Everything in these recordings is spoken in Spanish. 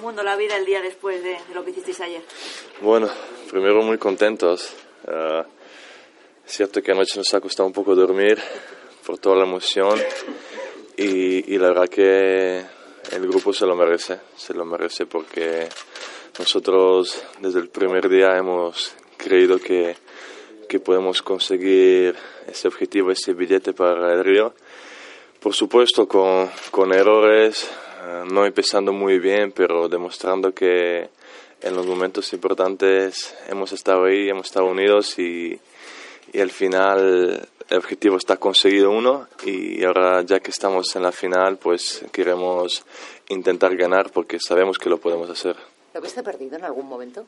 El mundo, la vida, el día después de, de lo que hicisteis ayer. Bueno, primero muy contentos. Uh, es cierto que anoche nos ha costado un poco dormir por toda la emoción y, y la verdad que el grupo se lo merece, se lo merece porque nosotros desde el primer día hemos creído que, que podemos conseguir ese objetivo, ese billete para el Río. Por supuesto con, con errores, uh, no empezando muy bien, pero demostrando que en los momentos importantes hemos estado ahí, hemos estado unidos y, y al final el objetivo está conseguido uno y ahora ya que estamos en la final pues queremos intentar ganar porque sabemos que lo podemos hacer. ¿Lo viste perdido en algún momento?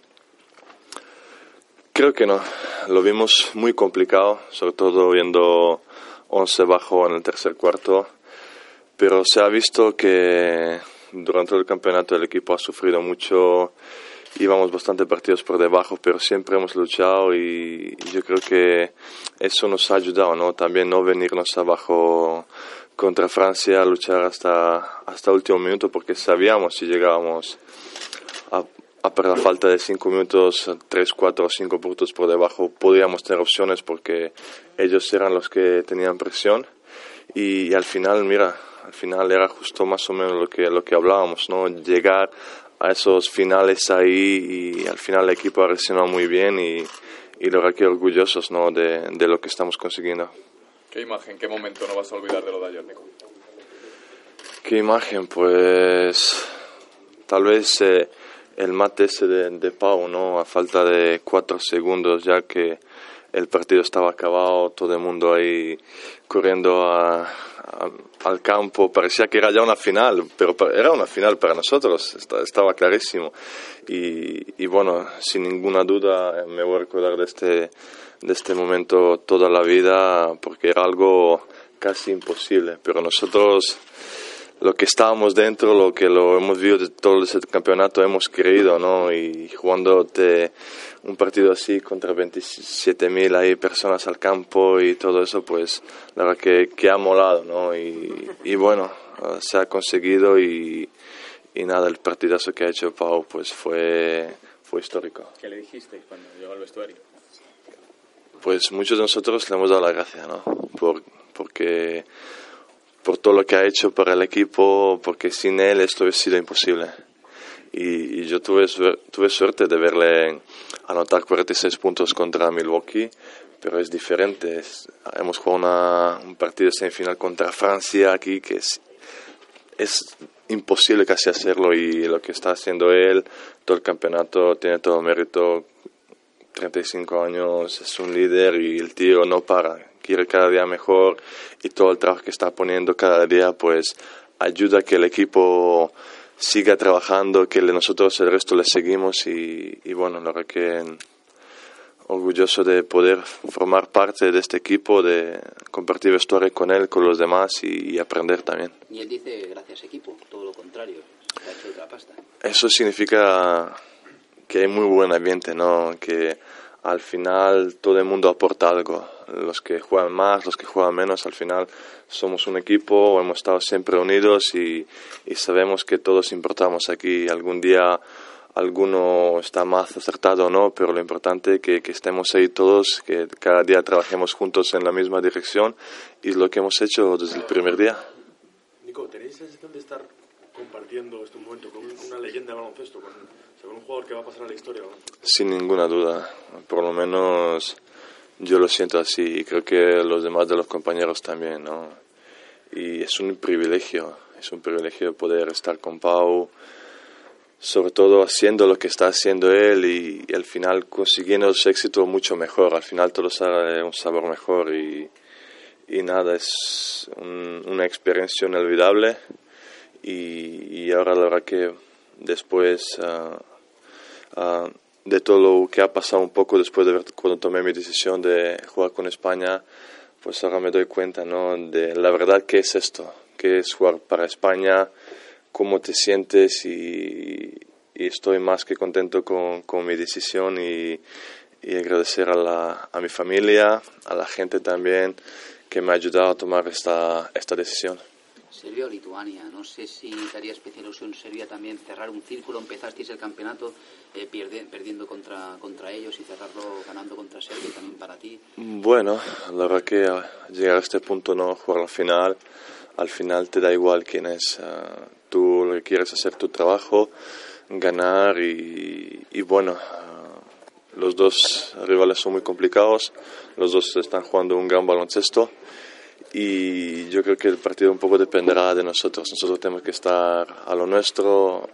Creo que no, lo vimos muy complicado, sobre todo viendo 11 bajo en el tercer cuarto, pero se ha visto que durante el campeonato el equipo ha sufrido mucho, íbamos bastante partidos por debajo, pero siempre hemos luchado y yo creo que eso nos ha ayudado, ¿no? También no venirnos abajo contra Francia, luchar hasta hasta el último minuto porque sabíamos si llegábamos a, a por la falta de cinco minutos, tres, cuatro o cinco puntos por debajo, podríamos tener opciones porque ellos eran los que tenían presión y, y al final, mira, al final era justo más o menos lo que, lo que hablábamos, ¿no? Llegar a esos finales ahí y al final el equipo ha reaccionado muy bien y, y lo que orgullosos ¿no? de, de, lo que estamos consiguiendo. ¿Qué imagen, qué momento no vas a olvidar de lo de ayer, Nico? ¿Qué imagen? Pues tal vez eh, el mate ese de, Pau, ¿no? A falta de cuatro segundos ya que el partido estaba acabado, todo el mundo ahí corriendo a, al campo, parecía que era ya una final, pero era una final para nosotros, estaba clarísimo. Y, bueno, sin ninguna duda me voy a recordar de este, de este momento toda la vida, porque era algo casi imposible, pero nosotros lo que estábamos dentro, lo que lo hemos vivido de todo ese campeonato, hemos creído, ¿no? Y jugándote un partido así contra 27.000 ahí personas al campo y todo eso, pues la verdad que, que ha molado, ¿no? Y, y bueno, se ha conseguido y, y, nada, el partidazo que ha hecho Pau pues fue, fue histórico. ¿Qué le dijiste cuando llegó al vestuario? Pues muchos de nosotros le hemos dado la gracia, ¿no? Por, porque por todo lo que ha hecho para el equipo, porque sin él esto hubiera sido imposible. Y, y yo tuve, tuve suerte de verle anotar 46 puntos contra Milwaukee, pero es diferente. Es, hemos jugado una, un partido semifinal contra Francia aquí que es, es imposible casi hacerlo y lo que está haciendo él, todo el campeonato, tiene todo el mérito. 35 años, es un líder y el tío no para, quiere cada día mejor y todo el trabajo que está poniendo cada día pues ayuda a que el equipo siga trabajando, que nosotros el resto le seguimos y, y bueno, la verdad que orgulloso de poder formar parte de este equipo, de compartir vestuario con él, con los demás y, y aprender también. Y él dice gracias equipo, todo lo contrario, ha hecho otra pasta. Eso significa que hay muy buen ambiente, ¿no? Que al final todo el mundo aporta algo. Los que juegan más, los que juegan menos, al final somos un equipo, hemos estado siempre unidos y, y sabemos que todos importamos aquí. Algún día alguno está más acertado o no, pero lo importante es que, que, estemos ahí todos, que cada día trabajemos juntos en la misma dirección y es lo que hemos hecho desde el primer día. Nico, ¿tenéis sensación de estar compartiendo este momento con una leyenda de baloncesto, con un jugador que va a pasar a la historia? ¿no? Sin ninguna duda, por lo menos yo lo siento así y creo que los demás de los compañeros también, ¿no? Y es un privilegio, es un privilegio poder estar con Pau, sobre todo haciendo lo que está haciendo él y, y al final consiguiendo ese éxito mucho mejor, al final todo sale un sabor mejor y, y nada, es un, una experiencia inolvidable y, y, ahora la verdad que después ah, ah, de todo lo que ha pasado un poco después de ver cuando tomé mi decisión de jugar con España, pues ahora me doy cuenta ¿no? de la verdad que es esto, que es jugar para España, cómo te sientes y, y estoy más que contento con, con mi decisión y, y agradecer a, la, a mi familia, a la gente también que me ha ayudado a tomar esta, esta decisión. Serbia o Lituania, no sé si te haría especial ilusión Serbia también cerrar un círculo, empezasteis el campeonato eh, perdiendo contra, contra ellos y cerrarlo ganando contra Serbia también para ti. Bueno, la verdad que llegar a este punto, no jugar la final, al final te da igual quién es. Uh, tú lo que quieres hacer tu trabajo, ganar y, bueno, los dos rivales son muy complicados, los dos están jugando un gran baloncesto y yo creo que el partido un poco dependerá de nosotros. Nosotros tenemos que estar a lo nuestro.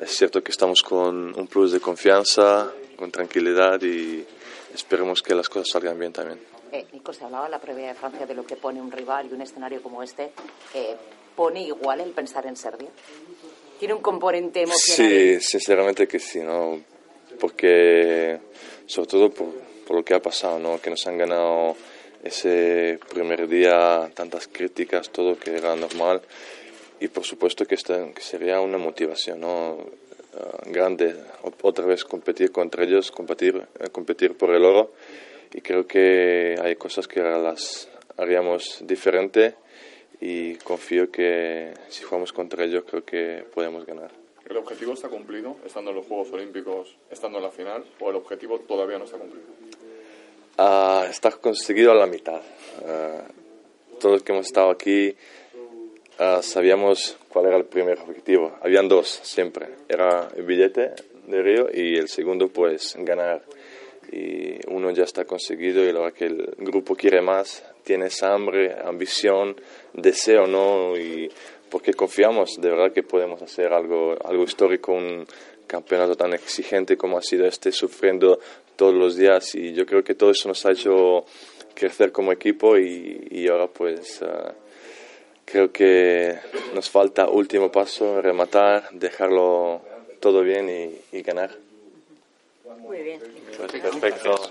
Es cierto que estamos con un plus de confianza, con tranquilidad y esperemos que las cosas salgan bien también. Eh, Nico, se hablaba en la previa de Francia de lo que pone un rival y un escenario como este. Eh, ¿Pone igual el pensar en Serbia? ¿Tiene un componente emocional? Sí, sinceramente que sí, ¿no? Porque, sobre todo por, por lo que ha pasado, ¿no? Que nos han ganado ese primer día tantas críticas, todo que era normal y por supuesto que, esta, que sería una motivación ¿no? uh, grande otra vez competir contra ellos, competir, uh, competir por el oro y creo que hay cosas que las haríamos diferente y confío que si jugamos contra ellos creo que podemos ganar. ¿El objetivo está cumplido estando en los Juegos Olímpicos, estando en la final o el objetivo todavía no está cumplido? Uh, está conseguido a la mitad. Uh, todos los que hemos estado aquí uh, sabíamos cuál era el primer objetivo. Habían dos siempre. Era el billete de Río y el segundo pues ganar. Y uno ya está conseguido y la que el grupo quiere más, tiene esa hambre, ambición, deseo, ¿no? Y porque confiamos de verdad que podemos hacer algo, algo histórico, un campeonato tan exigente como ha sido este, sufriendo todos los días y yo creo que todo eso nos ha hecho crecer como equipo y, y ahora pues uh, creo que nos falta último paso, rematar, dejarlo todo bien y, y ganar. Muy bien. Perfecto.